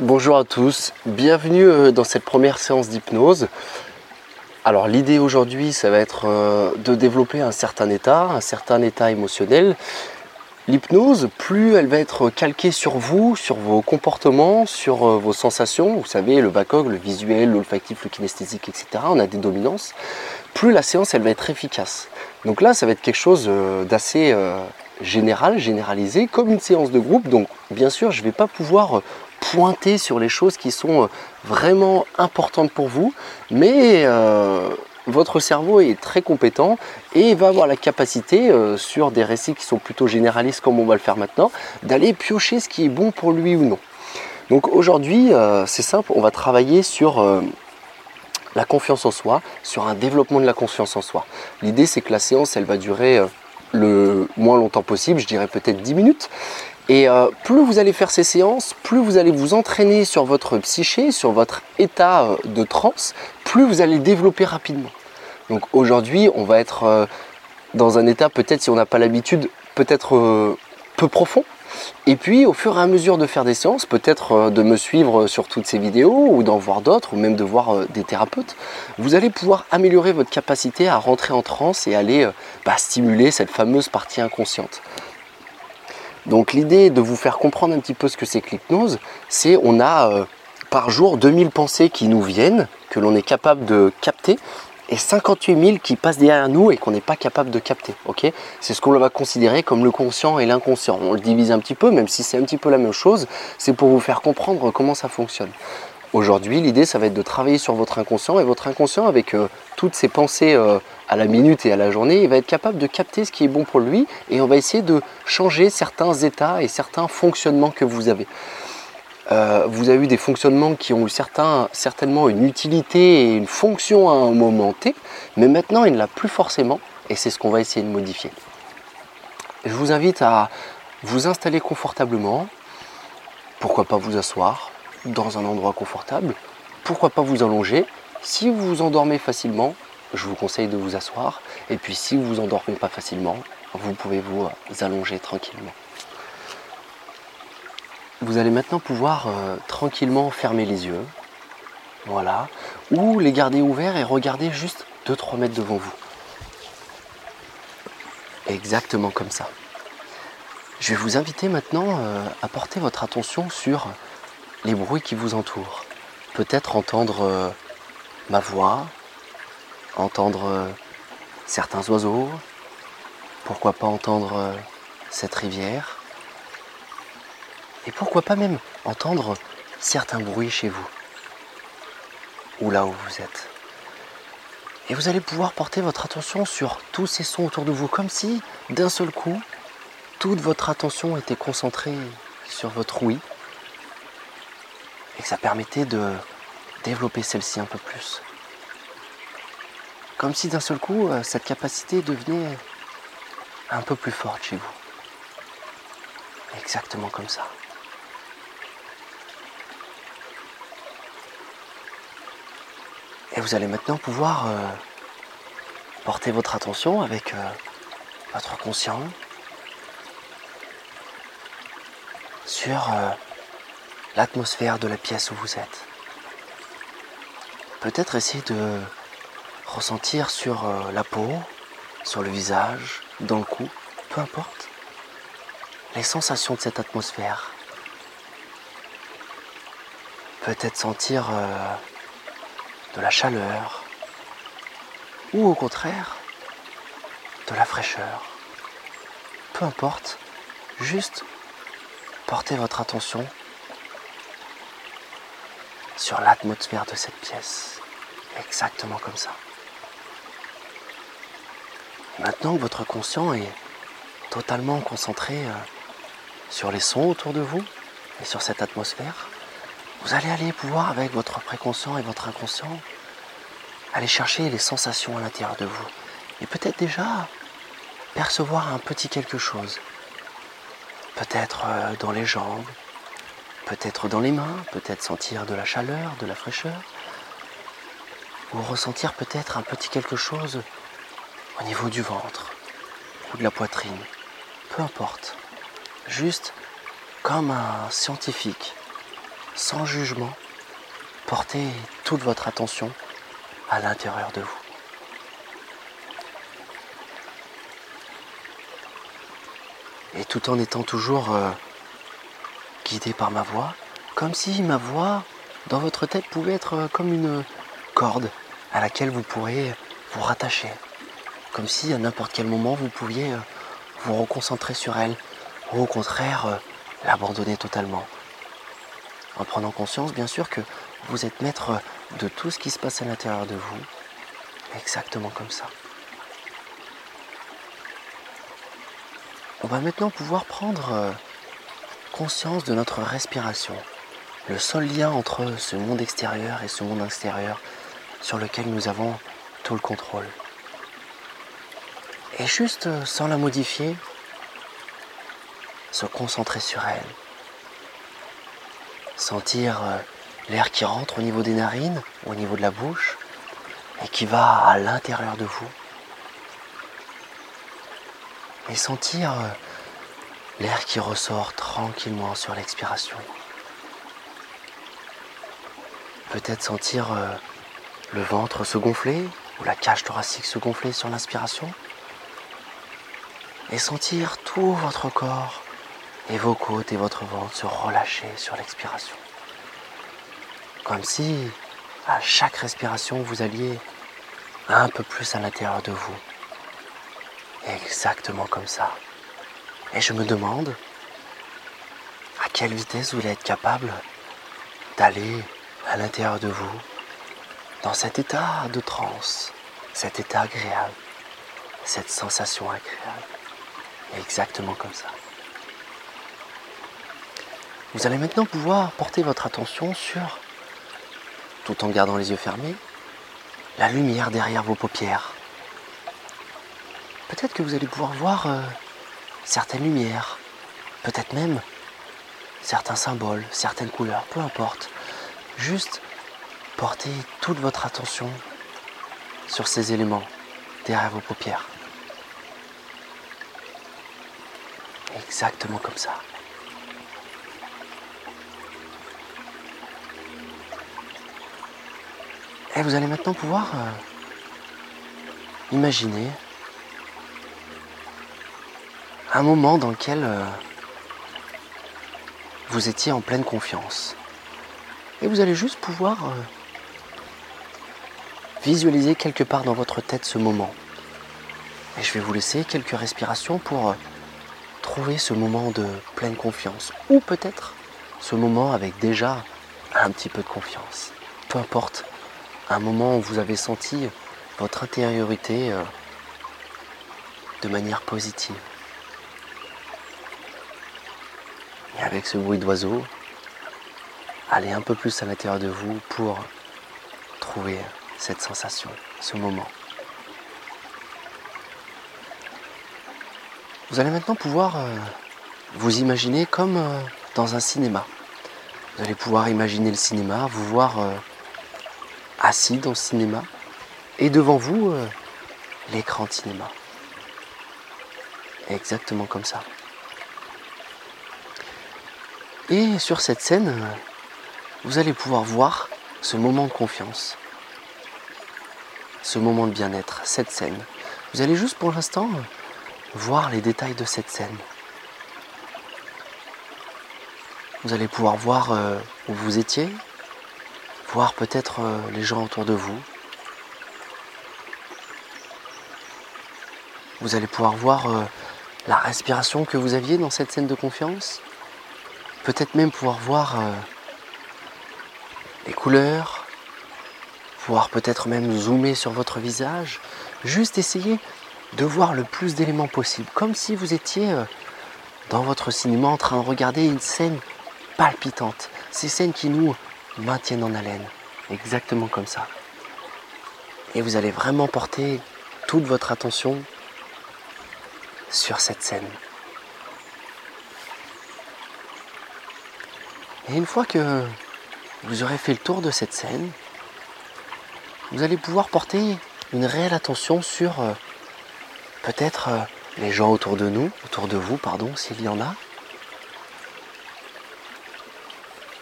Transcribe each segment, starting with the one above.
Bonjour à tous, bienvenue euh, dans cette première séance d'hypnose. Alors l'idée aujourd'hui ça va être euh, de développer un certain état, un certain état émotionnel. L'hypnose, plus elle va être calquée sur vous, sur vos comportements, sur euh, vos sensations, vous savez le VACOG, le visuel, l'olfactif, le kinesthésique, etc. On a des dominances, plus la séance elle va être efficace. Donc là ça va être quelque chose d'assez général, généralisé, comme une séance de groupe. Donc bien sûr je ne vais pas pouvoir pointer sur les choses qui sont euh, vraiment importantes pour vous, mais euh, votre cerveau est très compétent et va avoir la capacité, euh, sur des récits qui sont plutôt généralistes comme on va le faire maintenant, d'aller piocher ce qui est bon pour lui ou non. Donc aujourd'hui, c'est simple, on va travailler sur la confiance en soi, sur un développement de la confiance en soi. L'idée c'est que la séance, elle va durer le moins longtemps possible, je dirais peut-être 10 minutes. Et euh, plus vous allez faire ces séances, plus vous allez vous entraîner sur votre psyché, sur votre état euh, de transe, plus vous allez le développer rapidement. Donc aujourd'hui, on va être euh, dans un état peut-être si on n'a pas l'habitude, peut-être peu profond. Et puis au fur et à mesure de faire des séances, peut-être de me suivre sur toutes ces vidéos ou d'en voir d'autres ou même de voir des thérapeutes, vous allez pouvoir améliorer votre capacité à rentrer en transe et aller bah, stimuler cette fameuse partie inconsciente. Donc l'idée de vous faire comprendre un petit peu ce que c'est que l'hypnose, c'est on a euh, par jour 2000 pensées qui nous viennent, que l'on est capable de capter, et 58 000 qui passent derrière nous et qu'on n'est pas capable de capter. c'est ce qu'on va considérer comme le conscient et l'inconscient. On le divise un petit peu, même si c'est un petit peu la même chose, c'est pour vous faire comprendre comment ça fonctionne. Aujourd'hui, l'idée, ça va être de travailler sur votre inconscient et votre inconscient, avec euh, toutes ses pensées euh, à la minute et à la journée, il va être capable de capter ce qui est bon pour lui et on va essayer de changer certains états et certains fonctionnements que vous avez. Euh, vous avez eu des fonctionnements qui ont eu certains, certainement une utilité et une fonction à un moment T, mais maintenant il ne l'a plus forcément et c'est ce qu'on va essayer de modifier. Je vous invite à vous installer confortablement, pourquoi pas vous asseoir, dans un endroit confortable. Pourquoi pas vous allonger? Si vous vous endormez facilement, je vous conseille de vous asseoir. Et puis si vous vous endormez pas facilement, vous pouvez vous euh, allonger tranquillement. Vous allez maintenant pouvoir euh, tranquillement fermer les yeux. Voilà. Ou les garder ouverts et regarder juste 2-3 mètres devant vous. Exactement comme ça. Je vais vous inviter maintenant euh, à porter votre attention sur les bruits qui vous entourent. Peut-être entendre euh, ma voix, entendre euh, certains oiseaux, pourquoi pas entendre euh, cette rivière, et pourquoi pas même entendre certains bruits chez vous, ou là où vous êtes. Et vous allez pouvoir porter votre attention sur tous ces sons autour de vous, comme si d'un seul coup, toute votre attention était concentrée sur votre oui, et que ça permettait de développer celle-ci un peu plus. Comme si d'un seul coup, euh, cette capacité devenait un peu plus forte chez vous. Exactement comme ça. Et vous allez maintenant pouvoir euh, porter votre attention avec euh, votre conscient sur l'atmosphère de la pièce où vous êtes. Peut-être essayer de ressentir sur euh, la peau, sur le visage, dans le cou, peu importe, les sensations de cette atmosphère. Peut-être sentir euh, de la chaleur ou au contraire de la fraîcheur. Peu importe, juste portez votre attention sur l'atmosphère de cette pièce. Exactement comme ça. Maintenant que votre conscient est totalement concentré euh, sur les sons autour de vous et sur cette atmosphère, vous allez aller pouvoir avec votre préconscient et votre inconscient aller chercher les sensations à l'intérieur de vous et peut-être déjà percevoir un petit quelque chose. Peut-être euh, dans les jambes, peut-être dans les mains, peut-être sentir de la chaleur, de la fraîcheur, ou ressentir peut-être un petit quelque chose au niveau du ventre ou de la poitrine, peu importe, juste comme un scientifique sans jugement, portez toute votre attention à l'intérieur de vous. Et tout en étant toujours euh, par ma voix, comme si ma voix dans votre tête pouvait être euh, comme une corde à laquelle vous pourrez vous rattacher. Comme si à n'importe quel moment vous pouviez euh, vous reconcentrer sur elle ou au contraire l'abandonner totalement. En prenant conscience bien sûr que vous êtes maître de tout ce qui se passe à l'intérieur de vous, exactement comme ça. On va maintenant pouvoir prendre euh, conscience de notre respiration, le seul lien entre ce monde extérieur et ce monde intérieur sur lequel nous avons tout le contrôle. Et juste sans la modifier, se concentrer sur elle. Sentir euh, l'air qui rentre au niveau des narines, au niveau de la bouche, et qui va à l'intérieur de vous et sentir euh, l'air qui ressort tranquillement sur l'expiration. Peut-être sentir euh, le ventre se gonfler ou la cage thoracique se gonfler sur l'inspiration. Et sentir tout votre corps et vos côtes et votre ventre se relâcher sur l'expiration. Comme si à chaque respiration vous alliez un peu plus à l'intérieur de vous. Exactement comme ça. Et je me demande à quelle vitesse vous allez être capable d'aller à l'intérieur de vous dans cet état de transe, cet état agréable, cette sensation agréable. Exactement comme ça. Vous allez maintenant pouvoir porter votre attention sur, tout en gardant les yeux fermés, la lumière derrière vos paupières peut-être que vous allez pouvoir voir euh, certaines lumières, peut-être même certains symboles, certaines couleurs, peu importe. Juste portez toute votre attention sur ces éléments derrière vos paupières. Exactement comme ça. Et vous allez maintenant pouvoir euh, imaginer un moment dans lequel euh, vous étiez en pleine confiance. Et vous allez juste pouvoir euh, visualiser quelque part dans votre tête ce moment. Et je vais vous laisser quelques respirations pour euh, trouver ce moment de pleine confiance. Ou peut-être ce moment avec déjà un petit peu de confiance. Peu importe, un moment où vous avez senti votre intériorité de manière positive. Et avec ce bruit d'oiseau, allez un peu plus à l'intérieur de vous pour trouver cette sensation, ce moment. Vous allez maintenant pouvoir euh, vous imaginer comme euh, dans un cinéma. Vous allez pouvoir imaginer le cinéma, vous voir euh, assis dans le cinéma et devant vous l'écran de cinéma. Exactement comme ça. Et sur cette scène, vous allez pouvoir voir ce moment de confiance, ce moment de bien-être, cette scène. Vous allez juste pour l'instant voir les détails de cette scène. Vous allez pouvoir voir euh, où vous étiez, voir peut-être euh, les gens autour de vous. Vous allez pouvoir voir euh, la respiration que vous aviez dans cette scène de confiance peut-être même pouvoir voir euh, les couleurs, pouvoir peut-être même zoomer sur votre visage, juste essayer de voir le plus d'éléments possible, comme si vous étiez euh, dans votre cinéma en train de regarder une scène palpitante, ces scènes qui nous maintiennent en haleine, exactement comme ça. Et vous allez vraiment porter toute votre attention sur cette scène. Et une fois que vous aurez fait le tour de cette scène, vous allez pouvoir porter une réelle attention sur euh, peut-être euh, les gens autour de nous, autour de vous, pardon, s'il y en a.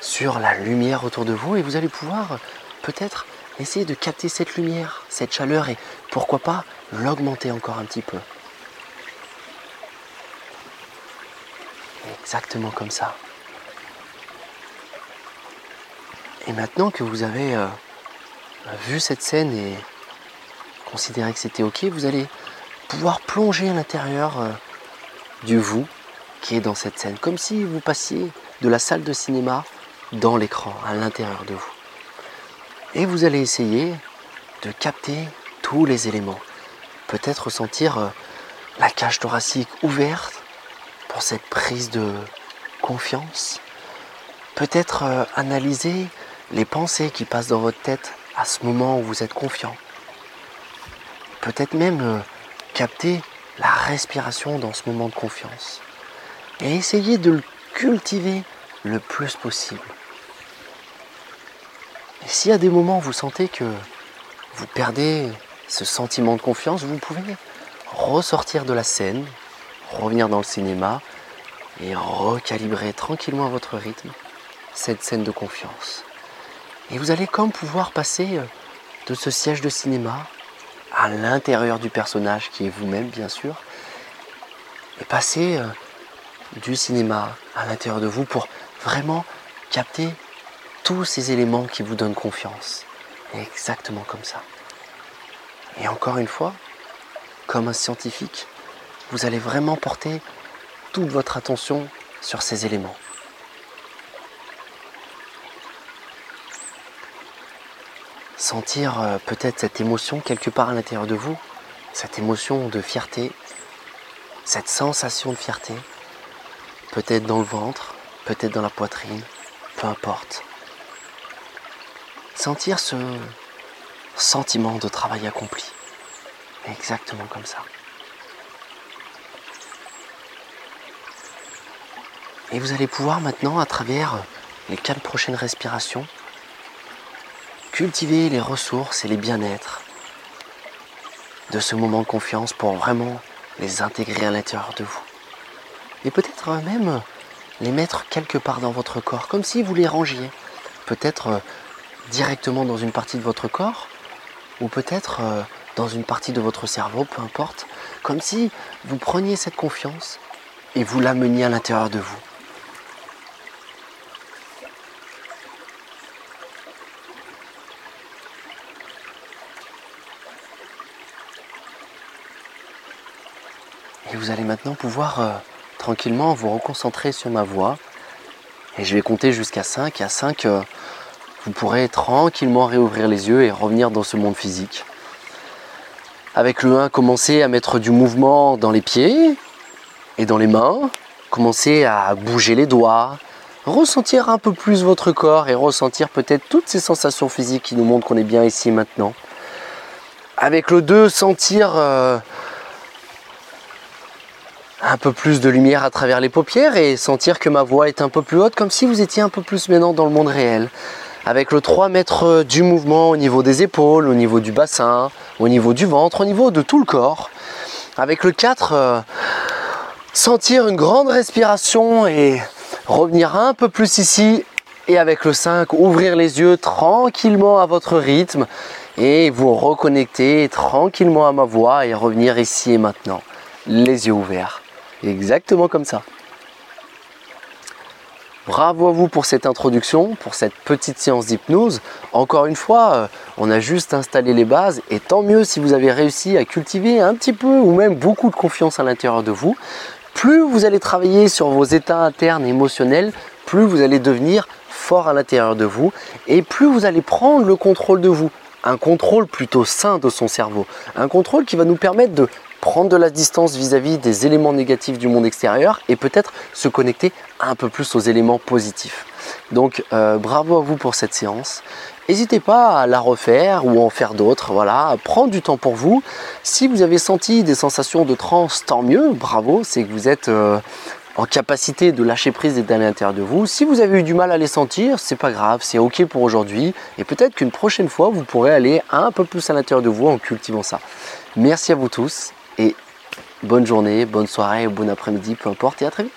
sur la lumière autour de vous et vous allez pouvoir peut-être essayer de capter cette lumière, cette chaleur et pourquoi pas l'augmenter encore un petit peu. Exactement comme ça. Et maintenant que vous avez euh, vu cette scène et considéré que c'était ok, vous allez pouvoir plonger à l'intérieur euh, du vous qui est dans cette scène, comme si vous passiez de la salle de cinéma dans l'écran, à l'intérieur de vous. Et vous allez essayer de capter tous les éléments. Peut-être ressentir euh, la cage thoracique ouverte pour cette prise de confiance. Peut-être euh, analyser les pensées qui passent dans votre tête à ce moment où vous êtes confiant. Peut-être même euh, capter la respiration dans ce moment de confiance. Et essayer de le cultiver le plus possible. Et s'il y a des moments vous sentez que vous perdez ce sentiment de confiance, vous pouvez ressortir de la scène, revenir dans le cinéma et recalibrer tranquillement votre rythme cette scène de confiance. Et vous allez comme pouvoir passer euh, de ce siège de cinéma à l'intérieur du personnage qui est vous-même bien sûr, et passer euh, du cinéma à l'intérieur de vous pour vraiment capter tous ces éléments qui vous donnent confiance. Exactement comme ça. Et encore une fois, comme un scientifique, vous allez vraiment porter toute votre attention sur ces éléments. Sentir euh, peut-être cette émotion quelque part à l'intérieur de vous, cette émotion de fierté, cette sensation de fierté, peut-être dans le ventre, peut-être dans la poitrine, peu importe. Sentir ce sentiment de travail accompli. Exactement comme ça. Et vous allez pouvoir maintenant, à travers les quatre prochaines respirations, cultiver les ressources et les bien-être de ce moment de confiance pour vraiment les intégrer à l'intérieur de vous. Et peut-être même les mettre quelque part dans votre corps, comme si vous les rangiez. Peut-être euh, directement dans une partie de votre corps, ou peut-être euh, dans une partie de votre cerveau, peu importe, comme si vous preniez cette confiance et vous l'ameniez à l'intérieur de vous. Et vous allez maintenant pouvoir euh, tranquillement vous reconcentrer sur ma voix. Et je vais compter jusqu'à 5. Et à 5, euh, vous pourrez tranquillement réouvrir les yeux et revenir dans ce monde physique. Avec le 1, commencez à mettre du mouvement dans les pieds et dans les mains. Commencez à bouger les doigts, ressentir un peu plus votre corps et ressentir peut-être toutes ces sensations physiques qui nous montrent qu'on est bien ici maintenant. Avec le 2, sentir euh, un peu plus de lumière à travers les paupières et sentir que ma voix est un peu plus haute, comme si vous étiez un peu plus maintenant dans le monde réel. Avec le 3 mètres du mouvement au niveau des épaules, au niveau du bassin, au niveau du ventre, au niveau de tout le corps. Avec le 4, euh, sentir une grande respiration et revenir un peu plus ici. Et avec le 5, ouvrir les yeux tranquillement à votre rythme et vous reconnecter tranquillement à ma voix et revenir ici et maintenant, les yeux ouverts. Exactement comme ça. Bravo à vous pour cette introduction, pour cette petite séance d'hypnose. Encore une fois, euh, on a juste installé les bases et tant mieux si vous avez réussi à cultiver un petit peu ou même beaucoup de confiance à l'intérieur de vous. Plus vous allez travailler sur vos états internes émotionnels, plus vous allez devenir fort à l'intérieur de vous et plus vous allez prendre le contrôle de vous. Un contrôle plutôt sain de son cerveau. Un contrôle qui va nous permettre de prendre de la distance vis-à-vis des éléments négatifs du monde extérieur et peut-être se connecter un peu plus aux éléments positifs. Donc euh, bravo à vous pour cette séance. N'hésitez pas à la refaire ou en faire d'autres. Voilà, prendre du temps pour vous. Si vous avez senti des sensations de transe, tant mieux. Bravo, c'est que vous êtes euh, en capacité de lâcher prise et d'aller à l'intérieur de vous. Si vous avez eu du mal à les sentir, c'est pas grave, c'est ok pour aujourd'hui. Et peut-être qu'une prochaine fois, vous pourrez aller un peu plus à l'intérieur de vous en cultivant ça. Merci à vous tous et bonne journée, bonne soirée, bon après-midi, peu importe, et à très vite.